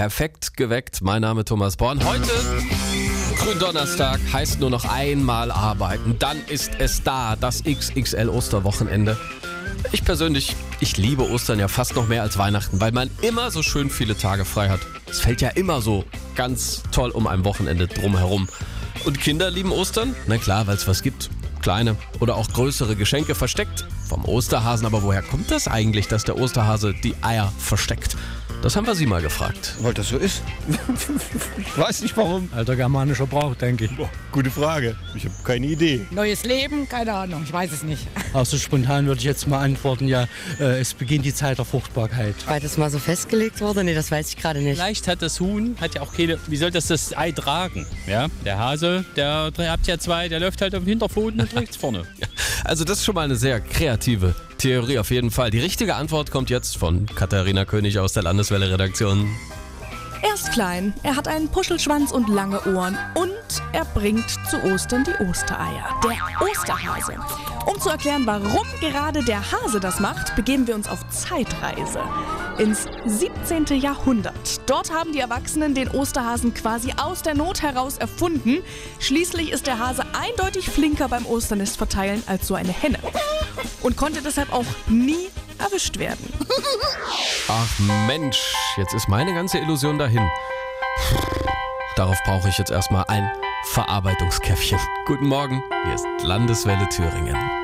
Perfekt geweckt. Mein Name Thomas Born. Heute, Gründonnerstag, heißt nur noch einmal arbeiten. Dann ist es da, das XXL Osterwochenende. Ich persönlich, ich liebe Ostern ja fast noch mehr als Weihnachten, weil man immer so schön viele Tage frei hat. Es fällt ja immer so ganz toll um ein Wochenende drumherum. Und Kinder lieben Ostern? Na klar, weil es was gibt. Kleine oder auch größere Geschenke versteckt vom Osterhasen. Aber woher kommt das eigentlich, dass der Osterhase die Eier versteckt? Das haben wir Sie mal gefragt. Weil das so ist. ich weiß nicht warum. Alter germanischer Brauch, denke ich. Boah, gute Frage. Ich habe keine Idee. Neues Leben? Keine Ahnung, ich weiß es nicht. Auch so spontan würde ich jetzt mal antworten, ja, äh, es beginnt die Zeit der Fruchtbarkeit. Weil das mal so festgelegt wurde? Nee, das weiß ich gerade nicht. Vielleicht hat das Huhn, hat ja auch keine, wie soll das das Ei tragen? Ja, der Hase, der habt ja zwei, der läuft halt auf dem Hinterpfoten und trägt vorne. Also das ist schon mal eine sehr kreative Theorie auf jeden Fall. Die richtige Antwort kommt jetzt von Katharina König aus der Landeswelle-Redaktion. Er ist klein, er hat einen Puschelschwanz und lange Ohren und er bringt zu Ostern die Ostereier. Der Osterhase. Um zu erklären, warum gerade der Hase das macht, begeben wir uns auf Zeitreise. Ins 17. Jahrhundert. Dort haben die Erwachsenen den Osterhasen quasi aus der Not heraus erfunden. Schließlich ist der Hase eindeutig flinker beim Osternest verteilen als so eine Henne. Und konnte deshalb auch nie erwischt werden. Ach Mensch, jetzt ist meine ganze Illusion dahin. Darauf brauche ich jetzt erstmal ein Verarbeitungskäffchen. Guten Morgen, hier ist Landeswelle Thüringen.